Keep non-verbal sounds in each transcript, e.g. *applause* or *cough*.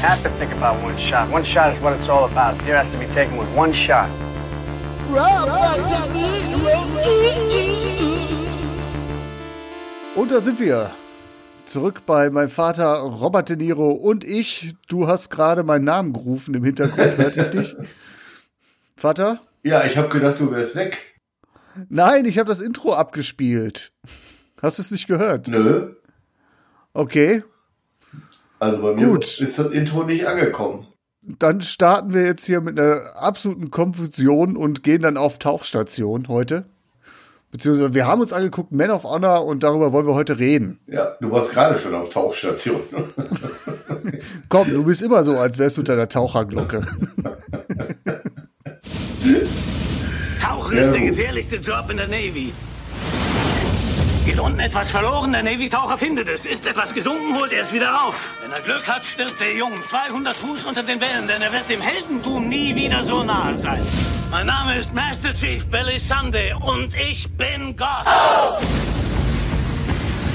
Have to think about one shot. One shot is what it's all about. Here has to be taken with one shot. Und da sind wir. Zurück bei meinem Vater Robert De Niro und ich. Du hast gerade meinen Namen gerufen im Hintergrund, hörte ich dich? Vater? Ja, ich habe gedacht, du wärst weg. Nein, ich habe das Intro abgespielt. Hast du es nicht gehört? Nö. Okay, Also bei mir Gut. ist das Intro nicht angekommen. dann starten wir jetzt hier mit einer absoluten Konfusion und gehen dann auf Tauchstation heute. Beziehungsweise wir haben uns angeguckt Man of Honor und darüber wollen wir heute reden. Ja, du warst gerade schon auf Tauchstation. *laughs* Komm, du bist immer so, als wärst du unter der Taucherglocke. *laughs* Tauchen Ja, ist der gefährlichste Job in der Navy. Geht unten etwas verloren, der Navy-Taucher findet es. Ist etwas gesunken, holt er es wieder rauf. Wenn er Glück hat, stirbt der Jung 200 Fuß unter den Wellen, denn er wird dem Heldentum nie wieder so nahe sein. Mein Name ist Master Chief Billy Sunday und ich bin Gott.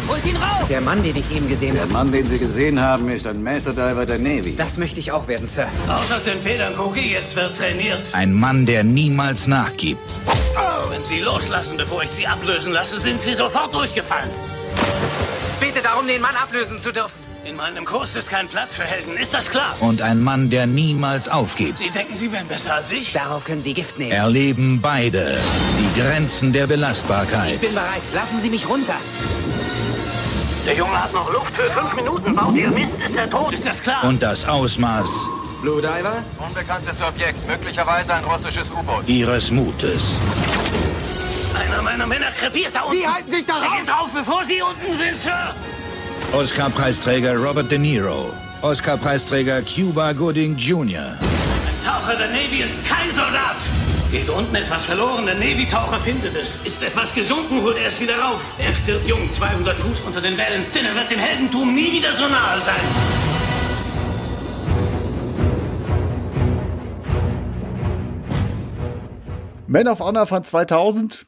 Holt ihn raus! Der Mann, den ich eben gesehen Der habe, Mann, den Sie gesehen haben, ist ein Master Diver der Navy. das möchte ich auch werden, Sir. Raus aus den Federn, Cookie, jetzt wird trainiert. Ein Mann, der niemals nachgibt. Wenn Sie loslassen, bevor ich Sie ablösen lasse, sind Sie sofort durchgefallen. Bete darum, den Mann ablösen zu dürfen. In meinem Kurs ist kein Platz für Helden, ist das klar? Und ein Mann, der niemals aufgibt. Sie denken, Sie wären besser als ich? Darauf können Sie Gift nehmen. Erleben beide die Grenzen der Belastbarkeit. Ich bin bereit. Lassen Sie mich runter. Der Junge hat noch Luft für fünf Minuten. Baut ihr Mist, ist er tot. Ist das klar? Und das Ausmaß Blue Diver? Unbekanntes Objekt, möglicherweise ein russisches U-Boot. ihres Mutes. einer meiner Männer krepiert da unten. Sie halten sich darauf! Er geht drauf, bevor Sie unten sind, Sir. Oscar-Preisträger Robert De Niro. Oscar-Preisträger Cuba Gooding Jr. Ein Taucher der Navy ist kein Soldat. Geht unten etwas verloren, der Navy-Taucher findet es. Ist etwas gesunken, holt er es wieder rauf. Er stirbt jung, 200 Fuß unter den Wellen, denn er wird dem Heldentum nie wieder so nahe sein. Man of Honor von 2000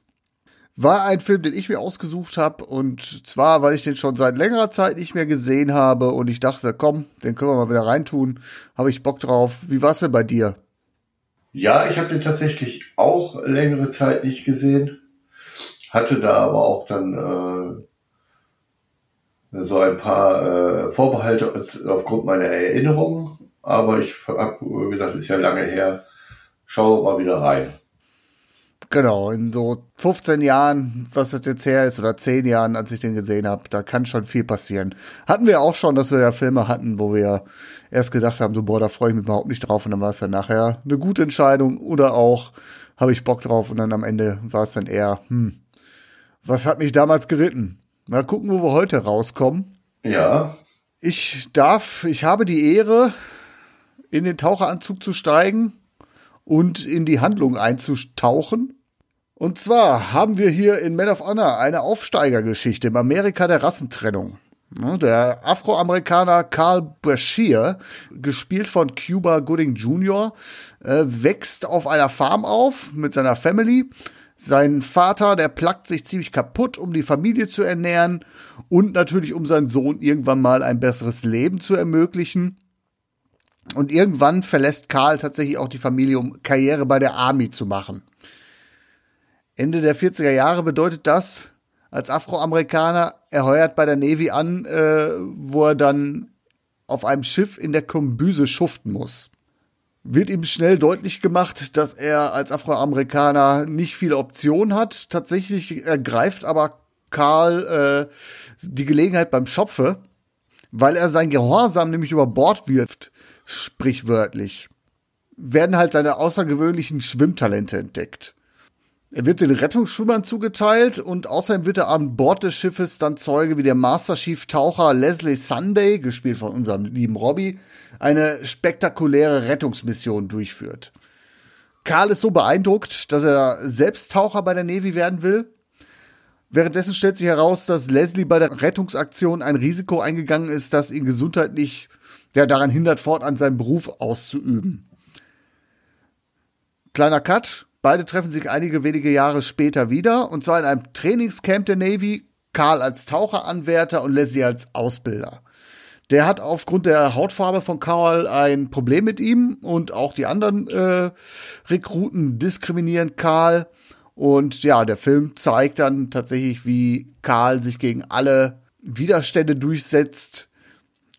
war ein Film, den ich mir ausgesucht habe. Und zwar, weil ich den schon seit längerer Zeit nicht mehr gesehen habe. Und ich dachte, komm, den können wir mal wieder reintun. Habe ich Bock drauf. Wie war's denn bei dir? Ja, ich habe den tatsächlich auch längere Zeit nicht gesehen. Hatte da aber auch dann äh, so ein paar äh, Vorbehalte als- aufgrund meiner Erinnerungen. Aber ich habe gesagt, ist ja lange her. Schau mal wieder rein. Genau, in so 15 Jahren, was das jetzt her ist, oder 10 Jahren, als ich den gesehen habe, da kann schon viel passieren. Hatten wir auch schon, dass wir ja Filme hatten, wo wir erst gedacht haben, so, boah, da freue ich mich überhaupt nicht drauf und dann war es dann nachher eine gute Entscheidung oder auch habe ich Bock drauf und dann am Ende war es dann eher, hm, was hat mich damals geritten? Mal gucken, wo wir heute rauskommen. Ja, Ich darf, ich habe die Ehre, in den Taucheranzug zu steigen und in die Handlung einzutauchen. Und zwar haben wir hier in Man of Honor eine Aufsteigergeschichte im Amerika der Rassentrennung. Der Afroamerikaner Carl Bashir, gespielt von Cuba Gooding Jr., äh, wächst auf einer Farm auf mit seiner Family. Sein Vater, der plackt sich ziemlich kaputt, um die Familie zu ernähren und natürlich um seinen Sohn irgendwann mal ein besseres Leben zu ermöglichen. Und irgendwann verlässt Karl tatsächlich auch die Familie, um Karriere bei der Army zu machen. Ende der 40er Jahre bedeutet das, als Afroamerikaner, er heuert bei der Navy an, äh, wo er dann auf einem Schiff in der Kombüse schuften muss. Wird ihm schnell deutlich gemacht, dass er als Afroamerikaner nicht viele Optionen hat. Tatsächlich ergreift aber Karl äh, die Gelegenheit beim Schopfe, weil er sein Gehorsam nämlich über Bord wirft, sprichwörtlich, werden halt seine außergewöhnlichen Schwimmtalente entdeckt. Er wird den Rettungsschwimmern zugeteilt und außerdem wird er an Bord des Schiffes dann Zeuge, wie der Master Chief Taucher Leslie Sunday, gespielt von unserem lieben Robbie, eine spektakuläre Rettungsmission durchführt. Karl ist so beeindruckt, dass er selbst Taucher bei der Navy werden will. Währenddessen stellt sich heraus, dass Leslie bei der Rettungsaktion ein Risiko eingegangen ist, das ihn gesundheitlich ja, daran hindert, fortan seinen Beruf auszuüben. Kleiner Cut. Beide treffen sich einige wenige Jahre später wieder, und zwar in einem Trainingscamp der Navy. Karl als Taucheranwärter und Leslie als Ausbilder. Der hat aufgrund der Hautfarbe von Karl ein Problem mit ihm und auch die anderen äh, Rekruten diskriminieren Karl. Und ja, der Film zeigt dann tatsächlich, wie Karl sich gegen alle Widerstände durchsetzt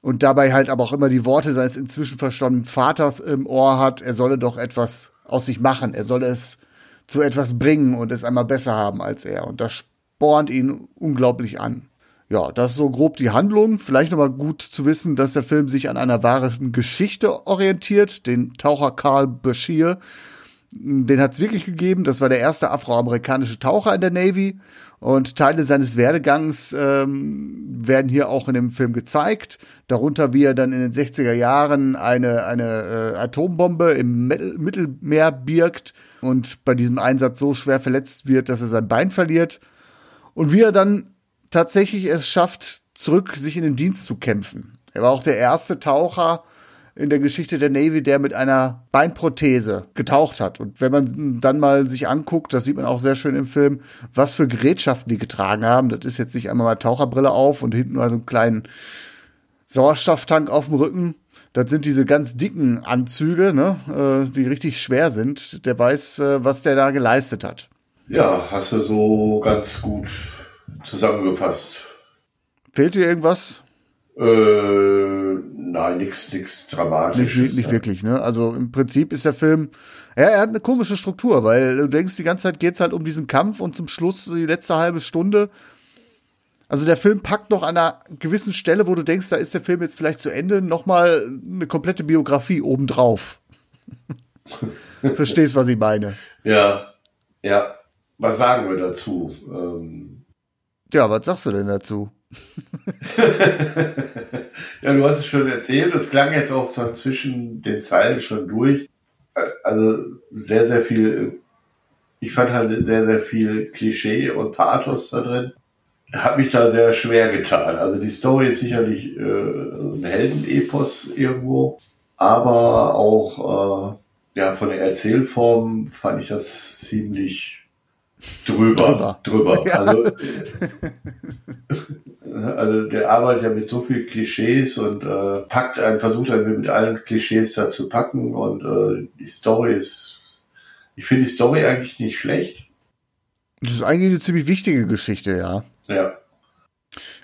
und dabei halt aber auch immer die Worte seines inzwischen verstorbenen Vaters im Ohr hat, er solle doch etwas aus sich machen, er solle es zu etwas bringen und es einmal besser haben als er. Und das spornt ihn unglaublich an. Ja, das ist so grob die Handlung. Vielleicht nochmal gut zu wissen, dass der Film sich an einer wahren Geschichte orientiert. Den Taucher Karl Bashir, den hat es wirklich gegeben. Das war der erste afroamerikanische Taucher in der Navy. Und Teile seines Werdegangs ähm, werden hier auch in dem Film gezeigt. Darunter, wie er dann in den 60er Jahren eine, eine äh, Atombombe im Mittelmeer birgt und bei diesem Einsatz so schwer verletzt wird, dass er sein Bein verliert. Und wie er dann tatsächlich es schafft, zurück sich in den Dienst zu kämpfen. Er war auch der erste Taucher in der Geschichte der Navy, der mit einer Beinprothese getaucht hat. Und wenn man dann mal sich anguckt, das sieht man auch sehr schön im Film, was für Gerätschaften die getragen haben. Das ist jetzt nicht einmal mal Taucherbrille auf und hinten mal so einen kleinen Sauerstofftank auf dem Rücken. Das sind diese ganz dicken Anzüge, ne, äh, die richtig schwer sind. Der weiß, äh, was der da geleistet hat. Ja, hast du so ganz gut zusammengefasst. Fehlt dir irgendwas? Äh, nein, nichts nix Dramatisches. Nicht, nicht wirklich, ne? Also im Prinzip ist der Film, ja, er hat eine komische Struktur, weil du denkst, die ganze Zeit geht's halt um diesen Kampf und zum Schluss, die letzte halbe Stunde, also der Film packt noch an einer gewissen Stelle, wo du denkst, da ist der Film jetzt vielleicht zu Ende, nochmal eine komplette Biografie obendrauf. *laughs* Verstehst, was ich meine? Ja, ja. Was sagen wir dazu? Ähm ja, was sagst du denn dazu? *laughs* ja, du hast es schon erzählt. Es klang jetzt auch so zwischen den Zeilen schon durch. Also sehr, sehr viel. Ich fand halt sehr, sehr viel Klischee und Pathos da drin. Hat mich da sehr schwer getan. Also die Story ist sicherlich äh, ein Heldenepos irgendwo, aber auch äh, ja von der Erzählform fand ich das ziemlich drüber. Drüber. drüber. *laughs* Ja. Also, also der arbeitet ja mit so viel Klischees und äh, packt einen, versucht einen mit allen Klischees da zu packen und äh, die Story ist, ich finde die Story eigentlich nicht schlecht. Das ist eigentlich eine ziemlich wichtige Geschichte, ja. Ja.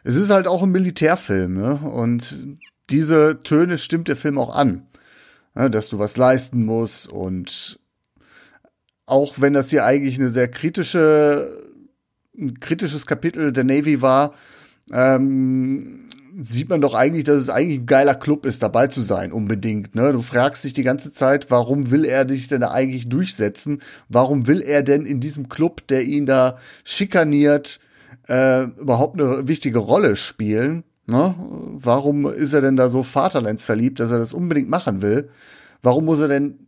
Es ist halt auch ein Militärfilm, ne? Und diese Töne stimmt der Film auch an. Ja, dass du was leisten musst und auch wenn das hier eigentlich eine sehr kritische, ein kritisches Kapitel der Navy war, ähm, sieht man doch eigentlich, dass es eigentlich ein geiler Club ist, dabei zu sein, unbedingt. Ne? Du fragst dich die ganze Zeit, warum will er dich denn da eigentlich durchsetzen? Warum will er denn in diesem Club, der ihn da schikaniert, äh, überhaupt eine wichtige Rolle spielen? Ne? Warum ist er denn da so vaterlandsverliebt, dass er das unbedingt machen will? Warum muss er denn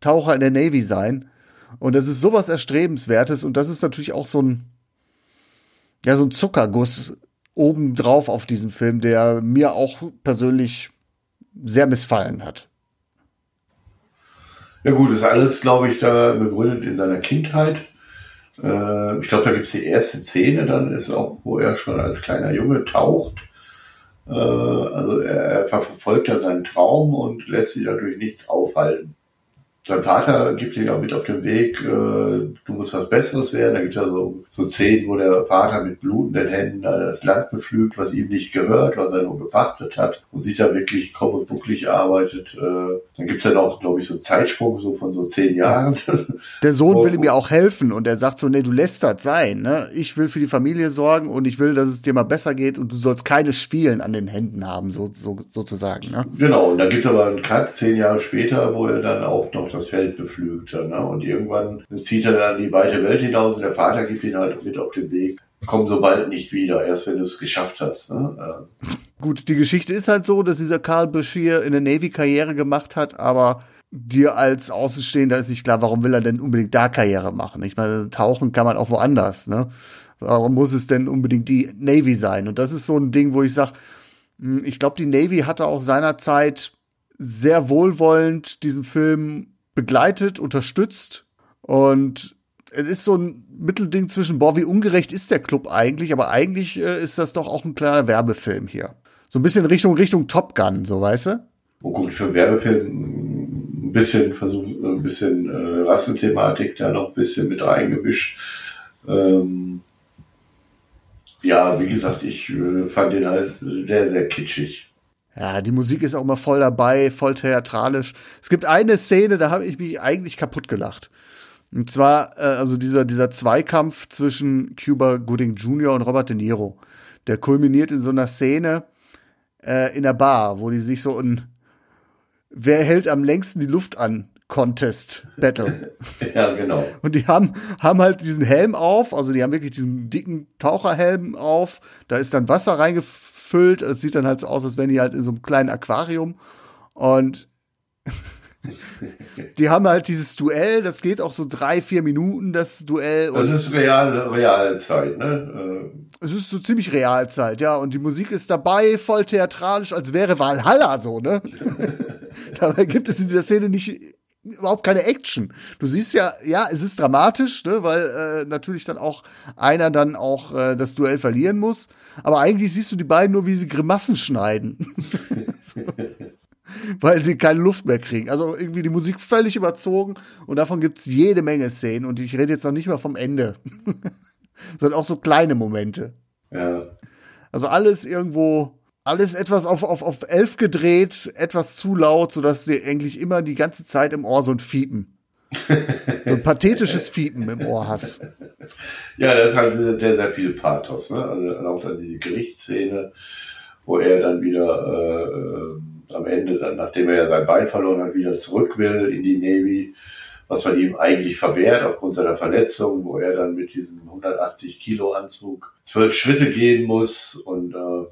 Taucher in der Navy sein? Und das ist sowas Erstrebenswertes und das ist natürlich auch so ein, ja, so ein Zuckerguss obendrauf auf diesen Film, der mir auch persönlich sehr missfallen hat. Ja gut, ist alles, glaube ich, da begründet in seiner Kindheit. Äh, ich glaube, da gibt es die erste Szene, dann ist auch, wo er schon als kleiner Junge taucht. Äh, also er, er verfolgt ja seinen Traum und lässt sich dadurch nichts aufhalten sein Vater gibt ihm auch mit auf den Weg, äh, du musst was Besseres werden. Da gibt es ja so, so Szenen, wo der Vater mit blutenden Händen das Land beflügt, was ihm nicht gehört, was er nur gepachtet hat und sich da wirklich krumm und bucklig arbeitet. Äh, dann gibt es dann auch, glaube ich, so einen Zeitsprung so von so zehn Jahren. *laughs* Der Sohn will ihm ja auch helfen und er sagt so, nee, du lässt das sein. Ne? Ich will für die Familie sorgen und ich will, dass es dir mal besser geht und du sollst keine Schwielen an den Händen haben, so, so sozusagen. Ne? Genau, und dann gibt es aber einen Cut zehn Jahre später, wo er dann auch noch etwas feldbeflügter. Ne? Und irgendwann zieht er dann die weite Welt hinaus und der Vater gibt ihn halt mit auf den Weg. Komm so bald nicht wieder, erst wenn du es geschafft hast. Ne? Gut, die Geschichte ist halt so, dass dieser Karl Bashir in der Navy Karriere gemacht hat, aber dir als Außenstehender ist nicht klar, warum will er denn unbedingt da Karriere machen? Ich meine, tauchen kann man auch woanders, ne? Warum muss es denn unbedingt die Navy sein? Und das ist so ein Ding, wo ich sage, hm, ich glaube, die Navy hatte auch seinerzeit sehr wohlwollend diesen Film begleitet, unterstützt. Und es ist so ein Mittelding zwischen, boah, wie ungerecht ist der Club eigentlich? Aber eigentlich äh, ist das doch auch ein kleiner Werbefilm hier. So ein bisschen Richtung, Richtung Top Gun, so weißt du? Oh gut, für einen Werbefilm ein bisschen versucht, ein bisschen äh, Rassenthematik da noch ein bisschen mit reingemischt. Ähm, ja, wie gesagt, ich äh, fand den halt sehr, sehr kitschig. Ja, die Musik ist auch immer voll dabei, voll theatralisch. Es gibt eine Szene, da habe ich mich eigentlich kaputt gelacht. Und zwar, äh, also dieser, dieser Zweikampf zwischen Cuba Gooding Jr. und Robert De Niro. Der kulminiert in so einer Szene äh, in der Bar, wo die sich so ein Wer hält am längsten die Luft an? Contest Battle. *laughs* ja, genau. Und die haben, haben halt diesen Helm auf, also die haben wirklich diesen dicken Taucherhelm auf. Da ist dann Wasser reingefüllt. Es sieht dann halt so aus, als wären die halt in so einem kleinen Aquarium. Und *laughs* die haben halt dieses Duell, das geht auch so drei, vier Minuten, das Duell. Das ist real, reale Zeit, ne? Es ist so ziemlich Realzeit, ja. Und die Musik ist dabei, voll theatralisch, als wäre Valhalla so, ne? *laughs* *laughs* Dabei gibt es in dieser Szene nicht überhaupt keine Action. Du siehst ja, ja, es ist dramatisch, ne, weil äh, natürlich dann auch einer dann auch äh, das Duell verlieren muss. Aber eigentlich siehst du die beiden nur, wie sie Grimassen schneiden. *laughs* weil sie keine Luft mehr kriegen. Also irgendwie die Musik völlig überzogen und davon gibt's jede Menge Szenen und ich rede jetzt noch nicht mal vom Ende. *laughs* Sondern auch so kleine Momente. Ja. Also alles irgendwo alles etwas auf, auf, auf elf gedreht, etwas zu laut, sodass du eigentlich immer die ganze Zeit im Ohr so ein Fiepen. so ein pathetisches *laughs* Fiepen im Ohr hast. Ja, das ist halt sehr, sehr viel Pathos. Ne? Also auch dann die Gerichtsszene, wo er dann wieder äh, am Ende, dann, nachdem er ja sein Bein verloren hat, wieder zurück will in die Navy, was man ihm eigentlich verwehrt aufgrund seiner Verletzung, wo er dann mit diesem 180 Kilo Anzug zwölf Schritte gehen muss und äh,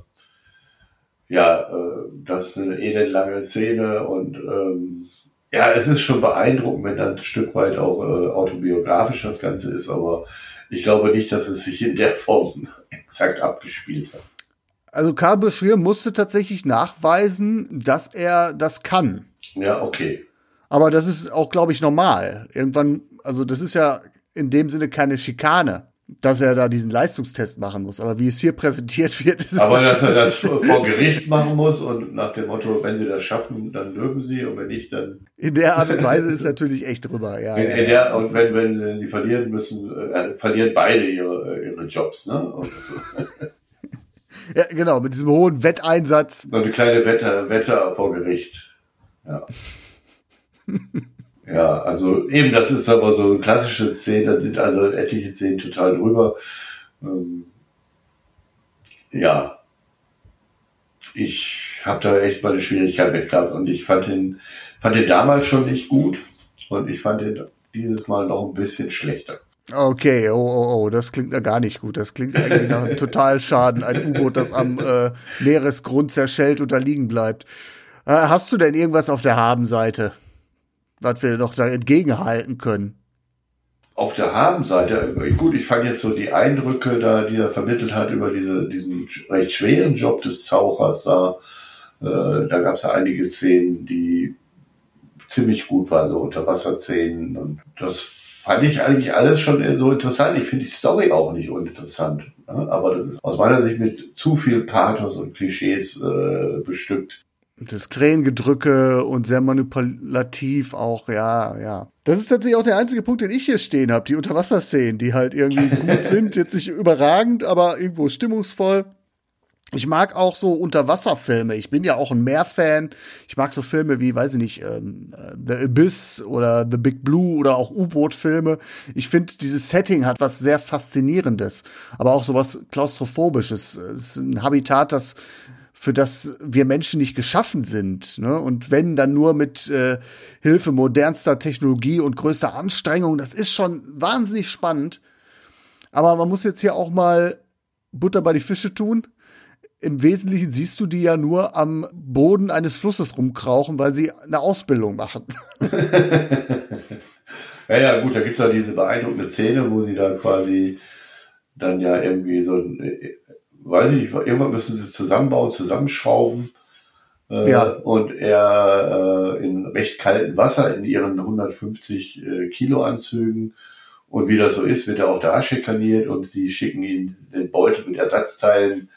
ja, äh, das ist eine elendlange Szene und ähm, ja, es ist schon beeindruckend, wenn dann ein Stück weit auch äh, autobiografisch das Ganze ist, aber ich glaube nicht, dass es sich in der Form *laughs* exakt abgespielt hat. Also Karl Beschir musste tatsächlich nachweisen, dass er das kann. Ja, okay. Aber das ist auch, glaube ich, normal. Irgendwann, also das ist ja in dem Sinne keine Schikane dass er da diesen Leistungstest machen muss. Aber wie es hier *laughs* präsentiert wird, ist es. Aber dass er das vor Gericht machen muss und nach dem Motto, wenn sie das schaffen, dann dürfen sie und wenn nicht, dann. In der Art und Weise ist natürlich echt drüber, ja. In, in der, und wenn, wenn sie verlieren müssen, äh, verlieren beide ihre, ihre Jobs, ne? So. *laughs* ja, genau, mit diesem hohen Wetteinsatz. So eine kleine Wette, Wette vor Gericht. Ja. *laughs* Ja, also eben, das ist aber so eine klassische Szene, da sind also etliche Szenen total drüber. Ähm, ja, ich habe da echt mal eine Schwierigkeit mit gehabt und ich fand den, fand den damals schon nicht gut und ich fand den dieses Mal noch ein bisschen schlechter. Okay, oh, oh, oh, das klingt ja gar nicht gut. Das klingt eigentlich nach einem *laughs* Totalschaden. Ein U-Boot, das am äh, Meeresgrund zerschellt oder liegen bleibt. Äh, hast du denn irgendwas auf der Habenseite? Was wir noch da entgegenhalten können. Auf der Habenseite, gut, ich fand jetzt so die Eindrücke da, die er vermittelt hat über diese, diesen recht schweren Job des Tauchers da. Äh, da gab es ja einige Szenen, die ziemlich gut waren, so Unterwasserszenen. Und das fand ich eigentlich alles schon so interessant. Ich finde die Story auch nicht uninteressant. Ne? Aber das ist aus meiner Sicht mit zu viel Pathos und Klischees äh, bestückt das Tränengedrücke und sehr manipulativ auch, ja, ja. Das ist tatsächlich auch der einzige Punkt, den ich hier stehen habe, die Unterwasserszenen, die halt irgendwie *laughs* gut sind, jetzt nicht überragend, aber irgendwo stimmungsvoll. Ich mag auch so Unterwasserfilme. Ich bin ja auch ein Meerfan. Ich mag so Filme wie, weiß ich nicht, ähm, The Abyss oder The Big Blue oder auch U-Boot-Filme. Ich finde, dieses Setting hat was sehr Faszinierendes, aber auch so was Klaustrophobisches. Es ist ein Habitat, das für das wir Menschen nicht geschaffen sind. Ne? Und wenn, dann nur mit äh, Hilfe modernster Technologie und größter Anstrengung. Das ist schon wahnsinnig spannend. Aber man muss jetzt hier auch mal Butter bei die Fische tun. Im Wesentlichen siehst du die ja nur am Boden eines Flusses rumkrauchen, weil sie eine Ausbildung machen. *laughs* ja, ja, gut, da gibt's ja diese beeindruckende Szene, wo sie da quasi dann ja irgendwie so ein, äh, weiß ich nicht, irgendwann müssen sie zusammenbauen, zusammenschrauben. Äh, ja. Und er äh, in recht kaltem Wasser in ihren 150 äh, Kilo Anzügen. Und wie das so ist, wird er auch da schikaniert und sie schicken ihn den Beutel mit Ersatzteilen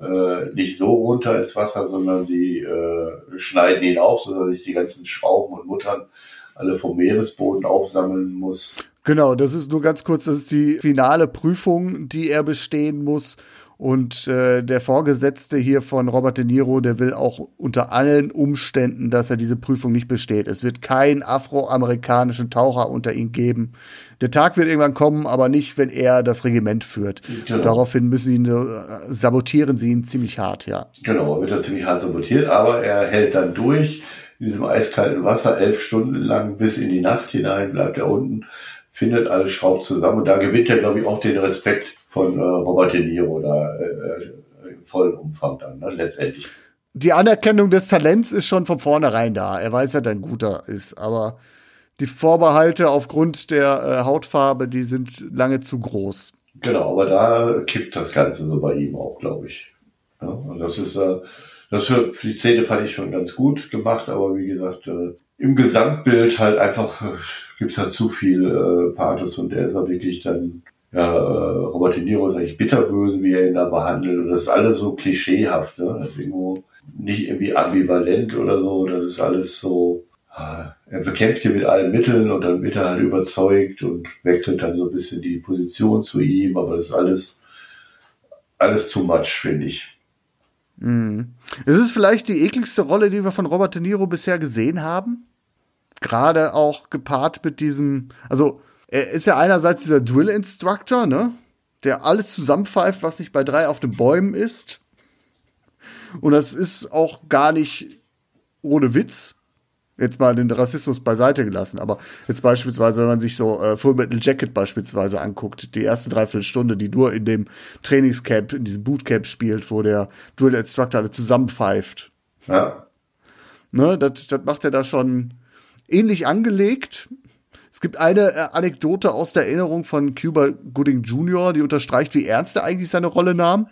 äh, nicht so runter ins Wasser, sondern sie äh, schneiden ihn auf, sodass sich die ganzen Schrauben und Muttern alle vom Meeresboden aufsammeln muss. Genau, das ist nur ganz kurz, das ist die finale Prüfung, die er bestehen muss. Und äh, der Vorgesetzte hier von Robert De Niro, der will auch unter allen Umständen, dass er diese Prüfung nicht besteht. Es wird keinen afroamerikanischen Taucher unter ihn geben. Der Tag wird irgendwann kommen, aber nicht, wenn er das Regiment führt. Genau. Daraufhin müssen sie ihn, äh, sabotieren sie ihn ziemlich hart, ja. Genau, wird er ziemlich hart sabotiert, aber er hält dann durch in diesem eiskalten Wasser elf Stunden lang bis in die Nacht hinein, bleibt er unten, findet alles, schraubt zusammen und da gewinnt er, glaube ich, auch den Respekt von äh, Robert De Niro da äh, äh, vollen Umfang dann, ne, letztendlich. Die Anerkennung des Talents ist schon von vornherein da. Er weiß ja, dass ein guter ist, aber die Vorbehalte aufgrund der äh, Hautfarbe, die sind lange zu groß. Genau, aber da kippt das Ganze so bei ihm auch, glaube ich. Ja, und das ist, äh, das für, für die Szene fand ich schon ganz gut gemacht, aber wie gesagt, äh, im Gesamtbild halt einfach äh, gibt's halt zu viel äh, Pathos und der ist ja wirklich dann ja, äh, Robert De Niro ist eigentlich bitterböse, wie er ihn da behandelt. Und das ist alles so klischeehaft, ne? Das ist irgendwo nicht irgendwie ambivalent oder so. Das ist alles so, ah, er bekämpft hier mit allen Mitteln und dann wird er halt überzeugt und wechselt dann so ein bisschen die Position zu ihm, aber das ist alles, alles too much, finde ich. Mhm. Es ist vielleicht die ekligste Rolle, die wir von Robert De Niro bisher gesehen haben. Gerade auch gepaart mit diesem, also er ist ja einerseits dieser Drill Instructor, ne? Der alles zusammenpfeift, was nicht bei drei auf den Bäumen ist. Und das ist auch gar nicht ohne Witz. Jetzt mal den Rassismus beiseite gelassen, aber jetzt beispielsweise, wenn man sich so äh, Full Metal Jacket beispielsweise anguckt, die erste Dreiviertelstunde, die nur in dem Trainingscamp, in diesem Bootcamp spielt, wo der Drill Instructor alle zusammenpfeift. Ja. Ne, das, das macht er da schon ähnlich angelegt. Es gibt eine äh, Anekdote aus der Erinnerung von Cuba Gooding Jr., die unterstreicht, wie ernst er eigentlich seine Rolle nahm.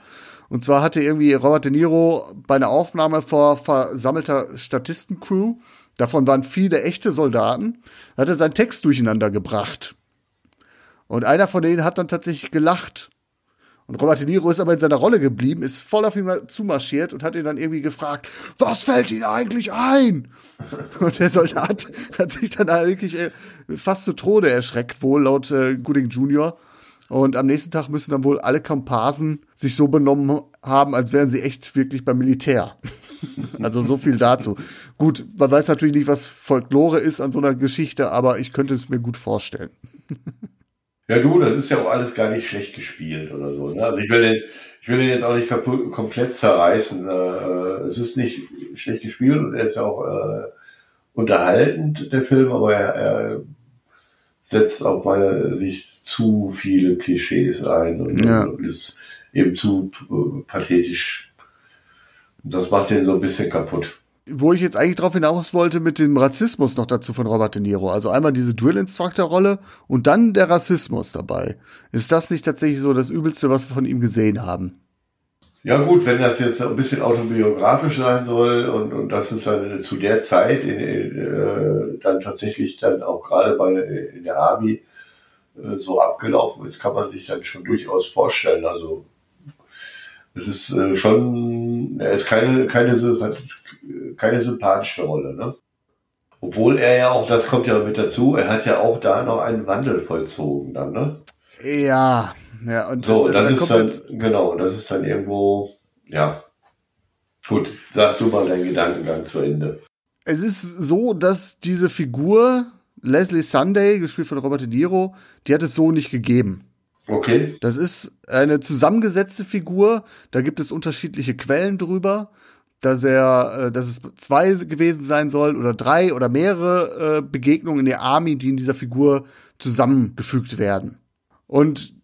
Und zwar hatte irgendwie Robert De Niro bei einer Aufnahme vor versammelter Statistencrew, davon waren viele echte Soldaten, hat er seinen Text durcheinander gebracht. Und einer von denen hat dann tatsächlich gelacht. Und Robert De Niro ist aber in seiner Rolle geblieben, ist voll auf ihn zumarschiert und hat ihn dann irgendwie gefragt, was fällt Ihnen eigentlich ein? *laughs* Und der Soldat hat sich dann wirklich äh, fast zu Tode erschreckt, wohl laut äh, Gooding Jr. Und am nächsten Tag müssen dann wohl alle Kamparsen sich so benommen haben, als wären sie echt wirklich beim Militär. *laughs* also so viel dazu. Gut, man weiß natürlich nicht, was Folklore ist an so einer Geschichte, aber ich könnte es mir gut vorstellen. *laughs* Ja, du, das ist ja auch alles gar nicht schlecht gespielt oder so. Ne? Also ich will den, ich will den jetzt auch nicht kaputt, komplett zerreißen. Äh, es ist nicht schlecht gespielt und er ist ja auch äh, unterhaltend, der Film, aber er, er setzt auf meiner Sicht zu viele Klischees ein und, ja. und ist eben zu äh, pathetisch. Das macht den so ein bisschen kaputt wo ich jetzt eigentlich drauf hinaus wollte mit dem Rassismus noch dazu von Robert De Niro. Also einmal diese Drill-Instructor-Rolle und dann der Rassismus dabei. Ist das nicht tatsächlich so das Übelste, was wir von ihm gesehen haben? Ja gut, wenn das jetzt ein bisschen autobiografisch sein soll und, und das ist dann zu der Zeit in, äh, dann tatsächlich dann auch gerade bei in der Army äh, so abgelaufen ist, kann man sich dann schon durchaus vorstellen. Also es ist äh, schon, er ist keine, keine, keine sympathische Rolle, ne? Obwohl er ja auch, das kommt ja mit dazu, er hat ja auch da noch einen Wandel vollzogen dann, ne? Ja, ja, und so, das ist dann, jetzt, genau, das ist dann irgendwo, ja. Gut, sag du mal deinen Gedankengang zu Ende. Es ist so, dass diese Figur, Leslie Sunday, gespielt von Robert De Niro, die hat es so nicht gegeben. Okay. Das ist eine zusammengesetzte Figur. Da gibt es unterschiedliche Quellen drüber, dass er, äh, dass es zwei gewesen sein soll oder drei oder mehrere äh, Begegnungen in der Army, die in dieser Figur zusammengefügt werden. Und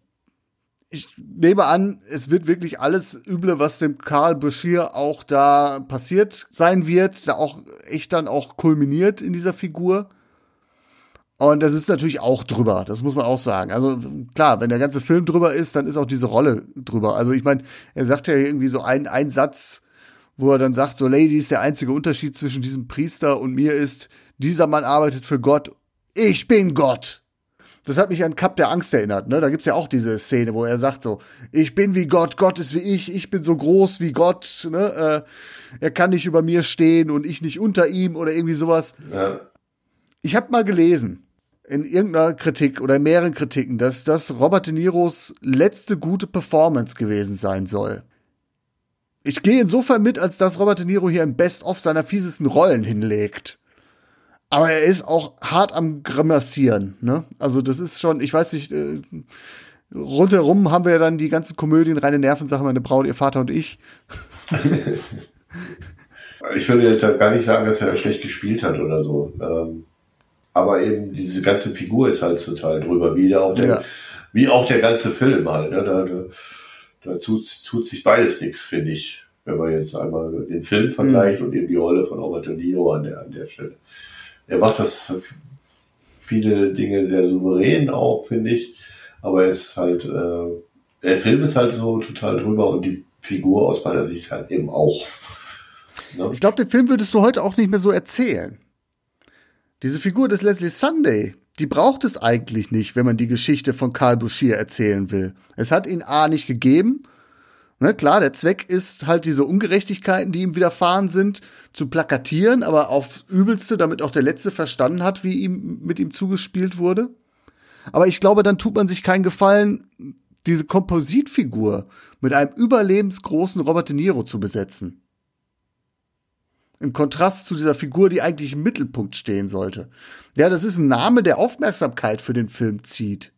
ich nehme an, es wird wirklich alles Üble, was dem Karl Bashir auch da passiert sein wird, da auch echt dann auch kulminiert in dieser Figur. Und das ist natürlich auch drüber, das muss man auch sagen. Also klar, wenn der ganze Film drüber ist, dann ist auch diese Rolle drüber. Also ich meine, er sagt ja irgendwie so einen, einen Satz, wo er dann sagt, so Ladies, der einzige Unterschied zwischen diesem Priester und mir ist, dieser Mann arbeitet für Gott, ich bin Gott. Das hat mich an Cup der Angst erinnert, ne? Da gibt's ja auch diese Szene, wo er sagt so, ich bin wie Gott, Gott ist wie ich, ich bin so groß wie Gott, ne? Äh, er kann nicht über mir stehen und ich nicht unter ihm oder irgendwie sowas. Ja. Ich habe mal gelesen, in irgendeiner Kritik oder in mehreren Kritiken, dass das Robert De Niros letzte gute Performance gewesen sein soll. Ich gehe insofern mit, als dass Robert De Niro hier ein Best-of seiner fiesesten Rollen hinlegt. Aber er ist auch hart am Grimassieren, ne? Also das ist schon, ich weiß nicht, äh, rundherum haben wir ja dann die ganzen Komödien, reine Nervensache, meine Braut, ihr Vater und ich. *laughs* ich würde jetzt ja gar nicht sagen, dass er schlecht gespielt hat oder so. Ähm, aber eben diese ganze Figur ist halt total drüber, wie auch der, Ja. wie auch der ganze Film halt. Ne? Da, da, da tut, tut sich beides nichts, finde ich. Wenn man jetzt einmal den Film vergleicht und eben die Rolle von Robert De Niro an der, an der Stelle. Er macht das viele Dinge sehr souverän auch, finde ich. Aber er ist halt, äh, der Film ist halt so total drüber und die Figur aus meiner Sicht halt eben auch. Ne? Ich glaube, den Film würdest du heute auch nicht mehr so erzählen. Diese Figur des Leslie Sunday, die braucht es eigentlich nicht, wenn man die Geschichte von Karl Bouchier erzählen will. Es hat ihn A nicht gegeben. Ne, klar, der Zweck ist halt diese Ungerechtigkeiten, die ihm widerfahren sind, zu plakatieren, aber aufs Übelste, damit auch der Letzte verstanden hat, wie ihm mit ihm zugespielt wurde. Aber ich glaube, dann tut man sich keinen Gefallen, diese Kompositfigur mit einem überlebensgroßen Robert De Niro zu besetzen. Im Kontrast zu dieser Figur, die eigentlich im Mittelpunkt stehen sollte. Ja, das ist ein Name, der Aufmerksamkeit für den Film zieht.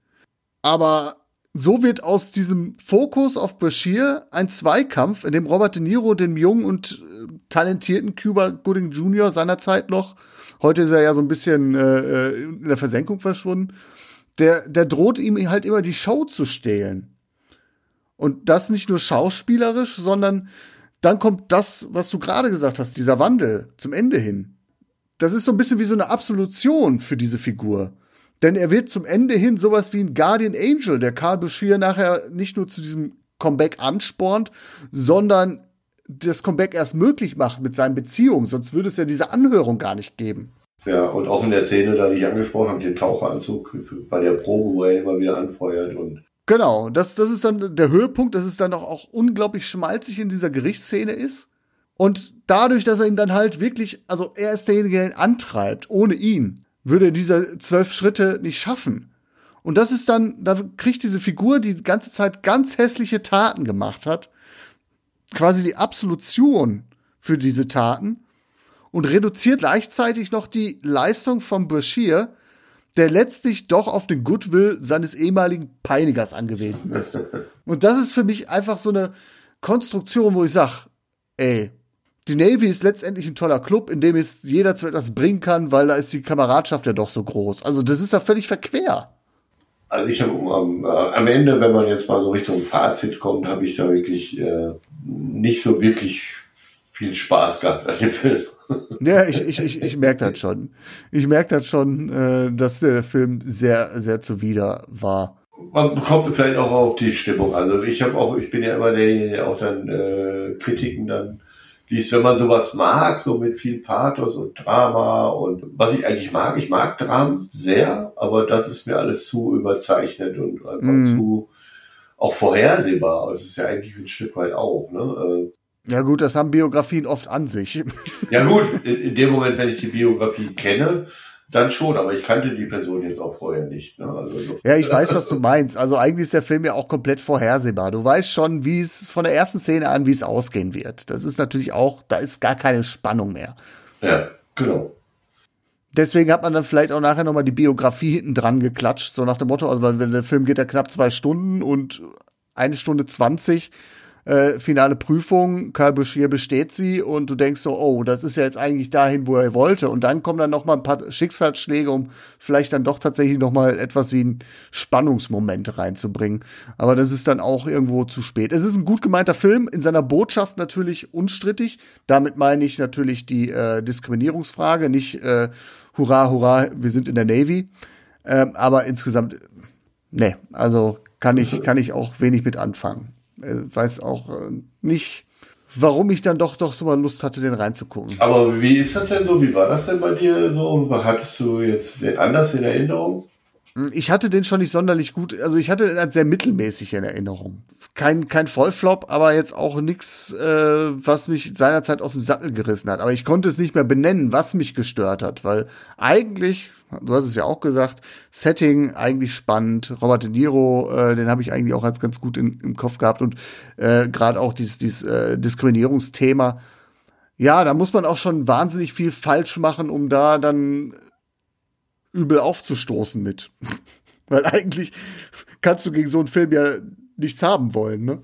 Aber so wird aus diesem Fokus auf Bashir ein Zweikampf, in dem Robert De Niro den jungen und äh, talentierten Cuba Gooding Jr. seinerzeit noch, heute ist er ja so ein bisschen äh, in der Versenkung verschwunden, der, der droht ihm halt immer die Show zu stehlen. Und das nicht nur schauspielerisch, sondern dann kommt das, was du gerade gesagt hast, dieser Wandel zum Ende hin. Das ist so ein bisschen wie so eine Absolution für diese Figur. Denn er wird zum Ende hin sowas wie ein Guardian Angel, der Karl Bashir nachher nicht nur zu diesem Comeback anspornt, sondern das Comeback erst möglich macht mit seinen Beziehungen. Sonst würde es ja diese Anhörung gar nicht geben. Ja, und auch in der Szene, da die ich angesprochen habe, den Taucheranzug bei der Probe, wo er immer wieder anfeuert und Genau, das, das ist dann der Höhepunkt, dass es dann auch, auch unglaublich schmalzig in dieser Gerichtsszene ist. Und dadurch, dass er ihn dann halt wirklich, also er ist derjenige, der ihn antreibt, ohne ihn, würde er diese zwölf Schritte nicht schaffen. Und das ist dann, da kriegt diese Figur, die die ganze Zeit ganz hässliche Taten gemacht hat, quasi die Absolution für diese Taten und reduziert gleichzeitig noch die Leistung von Bashir, der letztlich doch auf den Goodwill seines ehemaligen Peinigers angewiesen ist. Und das ist für mich einfach so eine Konstruktion, wo ich sag, ey, die Navy ist letztendlich ein toller Club, in dem es jeder zu etwas bringen kann, weil da ist die Kameradschaft ja doch so groß. Also das ist ja völlig verquer. Also ich habe am, äh, am Ende, wenn man jetzt mal so Richtung Fazit kommt, habe ich da wirklich äh, nicht so wirklich viel Spaß gehabt an dem Film. *laughs* Ja, ich, ich, ich, ich merke das schon. Ich merke das schon, äh, dass der Film sehr, sehr zuwider war. Man bekommt vielleicht auch auf die Stimmung. Also ich habe auch, ich bin ja immer derjenige, der auch dann äh, Kritiken dann liest, wenn man sowas mag, so mit viel Pathos und Drama und was ich eigentlich mag, ich mag Dramen sehr, aber das ist mir alles zu überzeichnet und einfach Mhm. zu auch vorhersehbar. Es ist ja eigentlich ein Stück weit auch, ne? Ja gut, das haben Biografien oft an sich. Ja gut, in, dem Moment, wenn ich die Biografie kenne, dann schon, aber ich kannte die Person jetzt auch vorher nicht. Ne? Also, so- Ja, ich weiß, was du meinst. Also eigentlich ist der Film ja auch komplett vorhersehbar. Du weißt schon, wie es von der ersten Szene an, wie es ausgehen wird. Das ist natürlich auch, da ist gar keine Spannung mehr. Ja, genau. deswegen hat man dann vielleicht auch nachher nochmal die Biografie hinten dran geklatscht, so nach dem Motto, also weil der Film geht ja knapp zwei Stunden und eine Stunde zwanzig äh, finale Prüfung, Karl Bashir besteht sie und du denkst so, oh, das ist ja jetzt eigentlich dahin, wo er wollte. Und dann kommen dann noch mal ein paar Schicksalsschläge, um vielleicht dann doch tatsächlich noch mal etwas wie ein Spannungsmoment reinzubringen. Aber das ist dann auch irgendwo zu spät. Es ist ein gut gemeinter Film, in seiner Botschaft natürlich unstrittig. Damit meine ich natürlich die äh, Diskriminierungsfrage, nicht äh, hurra, hurra, wir sind in der Navy. Ähm, aber insgesamt, ne, also kann ich, kann ich auch wenig mit anfangen. Weiß auch äh, nicht, warum ich dann doch doch so mal Lust hatte, den reinzugucken. Aber wie ist das denn so? Wie war das denn bei dir so? Hattest du jetzt den anders in Erinnerung? Hm, ich hatte den schon nicht sonderlich gut, also ich hatte den als sehr mittelmäßig in Erinnerung. Kein, kein Vollflop, aber jetzt auch nichts, äh, was mich seinerzeit aus dem Sattel gerissen hat. Aber ich konnte es nicht mehr benennen, was mich gestört hat, weil eigentlich du hast es ja auch gesagt, Setting eigentlich spannend. Robert De Niro, äh, den habe ich eigentlich auch als ganz gut in, im Kopf gehabt und äh, gerade auch dieses, dieses äh, Diskriminierungsthema. Ja, da muss man auch schon wahnsinnig viel falsch machen, um da dann übel aufzustoßen mit. *laughs* Weil eigentlich kannst du gegen so einen Film ja nichts haben wollen, ne?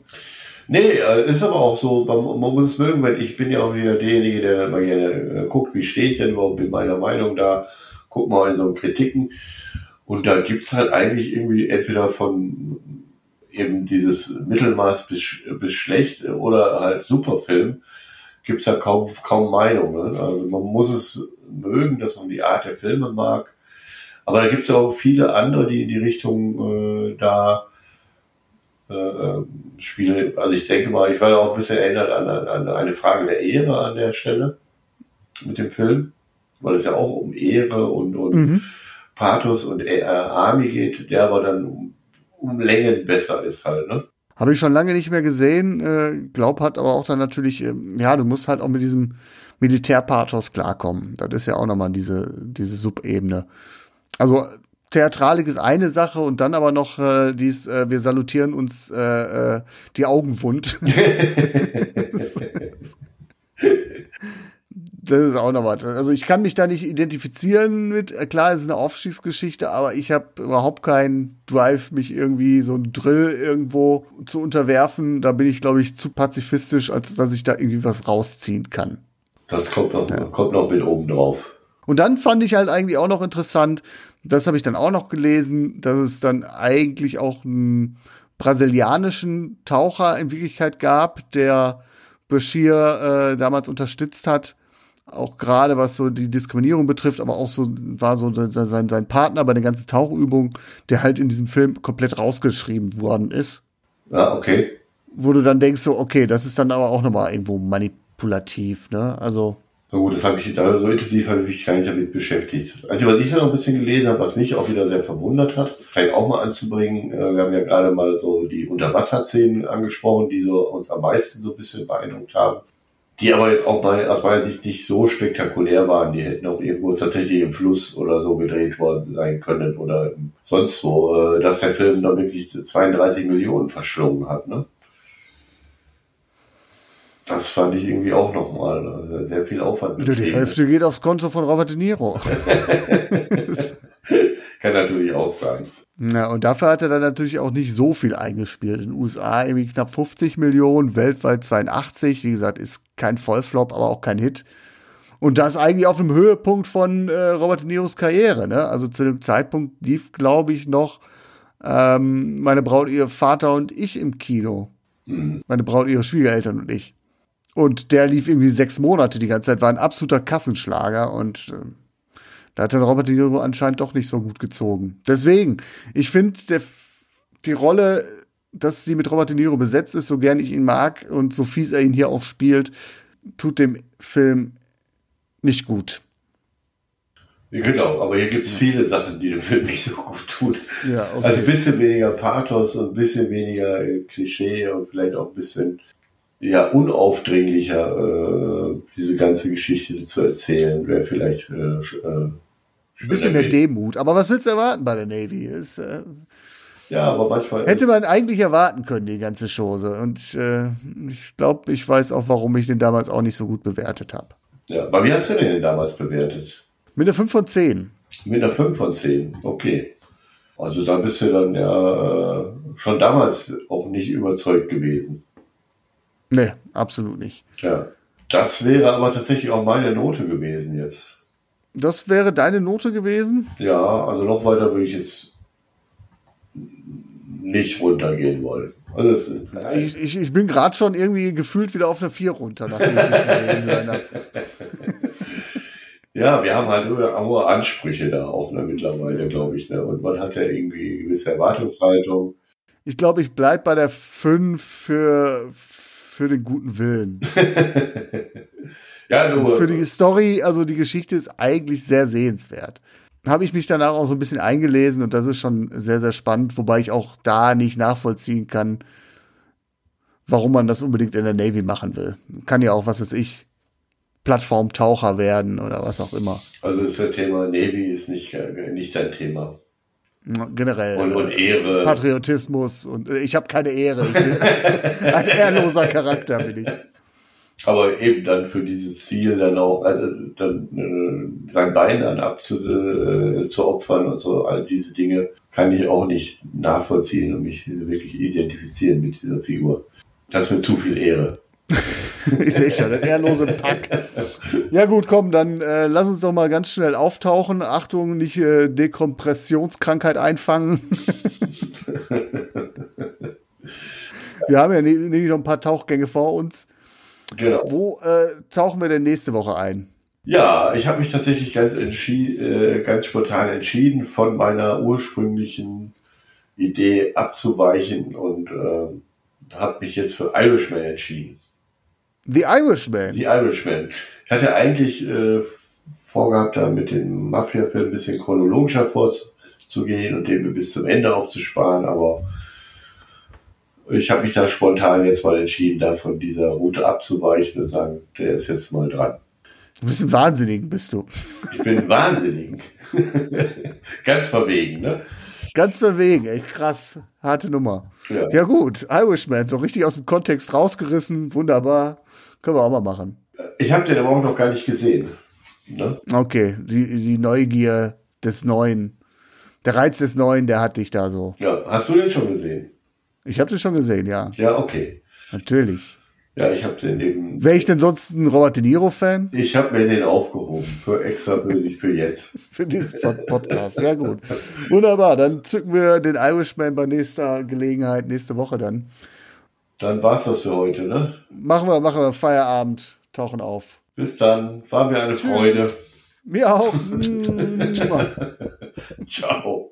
Nee, äh, ist aber auch so, man, man muss es mögen, weil ich bin ja auch wieder derjenige, der mal gerne äh, guckt, wie stehe ich denn überhaupt mit meiner Meinung da guck mal in so Kritiken. Und da gibt's halt eigentlich irgendwie entweder von eben dieses Mittelmaß bis, bis schlecht oder halt Superfilm, gibt's ja kaum, kaum Meinungen. Ne? Also man muss es mögen, dass man die Art der Filme mag. Aber da gibt's ja auch viele andere, die in die Richtung äh, da äh, äh spielen. Also ich denke mal, ich war auch ein bisschen erinnert an, an eine Frage der Ehre an der Stelle mit dem Film weil es ja auch um Ehre und, und mhm. Pathos und äh, Army geht, der aber dann um, um Längen besser ist halt, ne? Habe ich schon lange nicht mehr gesehen. Äh, glaub hat aber auch dann natürlich, äh, ja, du musst halt auch mit diesem Militärpathos klarkommen. Das ist ja auch nochmal diese, diese Subebene. Also Theatralik ist eine Sache und dann aber noch äh, dies, äh, wir salutieren uns äh, äh, die Augen wund. *laughs* das ist auch noch was. Also ich kann mich da nicht identifizieren mit, äh, klar, es ist eine Aufstiegsgeschichte, aber ich habe überhaupt keinen Drive, mich irgendwie so ein Drill irgendwo zu unterwerfen. Da bin ich, glaube ich, zu pazifistisch, als dass ich da irgendwie was rausziehen kann. Das kommt noch, ja. kommt noch mit oben drauf. Und dann fand ich halt eigentlich auch noch interessant, das habe ich dann auch noch gelesen, dass es dann eigentlich auch einen brasilianischen Taucher in Wirklichkeit gab, der Bashir äh, damals unterstützt hat auch gerade was so die Diskriminierung betrifft, aber auch so war so sein, sein Partner bei den ganzen Tauchübungen, der halt in diesem Film komplett rausgeschrieben worden ist. Ah, okay. Wo du dann denkst so, okay, das ist dann aber auch nochmal irgendwo manipulativ, ne? Also. Na gut, das habe ich da so intensiv habe ich mich gar nicht damit beschäftigt. Also was ich ja noch ein bisschen gelesen habe, was mich auch wieder sehr verwundert hat, vielleicht auch mal anzubringen, äh, wir haben ja gerade mal so die Unterwasserszenen angesprochen, die so uns am meisten so ein bisschen beeindruckt haben die aber jetzt auch bei, aus meiner Sicht nicht so spektakulär waren. Die hätten auch irgendwo tatsächlich im Fluss oder so gedreht worden sein können oder sonst wo, äh, dass der Film da wirklich 32 Millionen verschlungen hat. Ne? Das fand ich irgendwie auch nochmal also sehr viel Aufwand. Die Hälfte geht aufs Konto von Robert De Niro. *laughs* Kann natürlich auch sein. Na, und dafür hat er dann natürlich auch nicht so viel eingespielt. In den USA irgendwie knapp 50 Millionen, weltweit 82. Wie gesagt, ist kein Vollflop, aber auch kein Hit. Und das eigentlich auf dem Höhepunkt von äh, Robert De Niros Karriere. Ne? Also zu dem Zeitpunkt lief, glaube ich, noch ähm, meine Braut, ihr Vater und ich im Kino. Mhm. Meine Braut, ihre Schwiegereltern und ich. Und der lief irgendwie sechs Monate die ganze Zeit, war ein absoluter Kassenschlager und äh, da hat dann Robert De Niro anscheinend doch nicht so gut gezogen. Deswegen, ich finde, die Rolle, dass sie mit Robert De Niro besetzt ist, so gern ich ihn mag und so fies er ihn hier auch spielt, tut dem Film nicht gut. Genau, aber hier gibt es viele Sachen, die dem Film nicht so gut tun. Ja, okay. Also ein bisschen weniger Pathos und ein bisschen weniger Klischee und vielleicht auch ein bisschen ja, unaufdringlicher äh, diese ganze Geschichte zu erzählen, wäre vielleicht äh, äh, ein bisschen mehr Demut. Aber was willst du erwarten bei der Navy? Ist, äh, ja, aber manchmal. Hätte man eigentlich erwarten können, die ganze Chose. Und äh, ich glaube, ich weiß auch, warum ich den damals auch nicht so gut bewertet habe. Ja, aber wie hast du den damals bewertet? Mit einer 5 von 10. Mit einer 5 von 10, okay. Also da bist du dann ja äh, schon damals auch nicht überzeugt gewesen. Nee, absolut nicht. Ja. Das wäre aber tatsächlich auch meine Note gewesen jetzt. Das wäre deine Note gewesen? Ja, also noch weiter würde ich jetzt nicht runtergehen wollen. Also es, ich, ich, ich bin gerade schon irgendwie gefühlt wieder auf eine 4 runter, nachdem ich. *laughs* Ja, wir haben halt hohe Ansprüche da auch ne, mittlerweile, glaube ich. Ne? Und man hat ja irgendwie eine gewisse Erwartungshaltung. Ich glaube, ich bleibe bei der 5 für, für den guten Willen. *laughs* ja, du, für die Story, also die Geschichte ist eigentlich sehr sehenswert. Habe ich mich danach auch so ein bisschen eingelesen und das ist schon sehr, sehr spannend, wobei ich auch da nicht nachvollziehen kann, warum man das unbedingt in der Navy machen will. Kann ja auch, was weiß ich, Plattformtaucher werden oder was auch immer. Also ist das Thema Navy ist nicht, nicht dein Thema. Generell. Und, und Ehre. Patriotismus und ich habe keine Ehre. *laughs* Ein ehrloser Charakter bin ich. Aber eben dann für dieses Ziel dann auch also dann äh, sein Bein dann abzu äh, zu opfern und so all diese Dinge kann ich auch nicht nachvollziehen und mich wirklich identifizieren mit dieser Figur. Das ist mir zu viel Ehre. *laughs* ich sehe schon, der ehrlose Pack. Ja gut, komm, dann äh, lass uns doch mal ganz schnell auftauchen. Achtung, nicht äh, Dekompressionskrankheit einfangen. *laughs* wir haben ja nämlich noch ein paar Tauchgänge vor uns. Genau. Wo äh, tauchen wir denn nächste Woche ein? Ja, ich habe mich tatsächlich ganz, äh, ganz spontan entschieden, von meiner ursprünglichen Idee abzuweichen und äh, habe mich jetzt für Irishman entschieden. The Irishman. The Irishman. Ich hatte eigentlich äh, vorgehabt, da mit dem Mafia-Film ein bisschen chronologischer vorzugehen und den bis zum Ende aufzusparen, aber ich habe mich da spontan jetzt mal entschieden, da von dieser Route abzuweichen und sagen, der ist jetzt mal dran. Du bist ein Wahnsinnigen, bist du. Ich bin wahnsinnig. *laughs* Ganz verwegen, ne? Ganz verwegen, echt krass. Harte Nummer. Ja. ja, gut, Irishman, so richtig aus dem Kontext rausgerissen, wunderbar. Können wir auch mal machen. Ich habe den aber auch noch gar nicht gesehen. Ne? Okay, die, die Neugier des Neuen. Der Reiz des Neuen, der hat dich da so. Ja, hast du den schon gesehen? Ich habe den schon gesehen, ja. Ja, okay. Natürlich. Ja, ich habe den eben. Wäre ich denn sonst ein Robert De Niro-Fan? Ich habe mir den aufgehoben, für extra für, für jetzt. *laughs* für diesen Podcast, ja gut. Wunderbar, dann zücken wir den Irishman bei nächster Gelegenheit, nächste Woche dann. Dann war's das für heute, ne? Machen wir, machen wir Feierabend, tauchen auf. Bis dann, war mir eine Freude. Mir auch. *laughs* Ciao.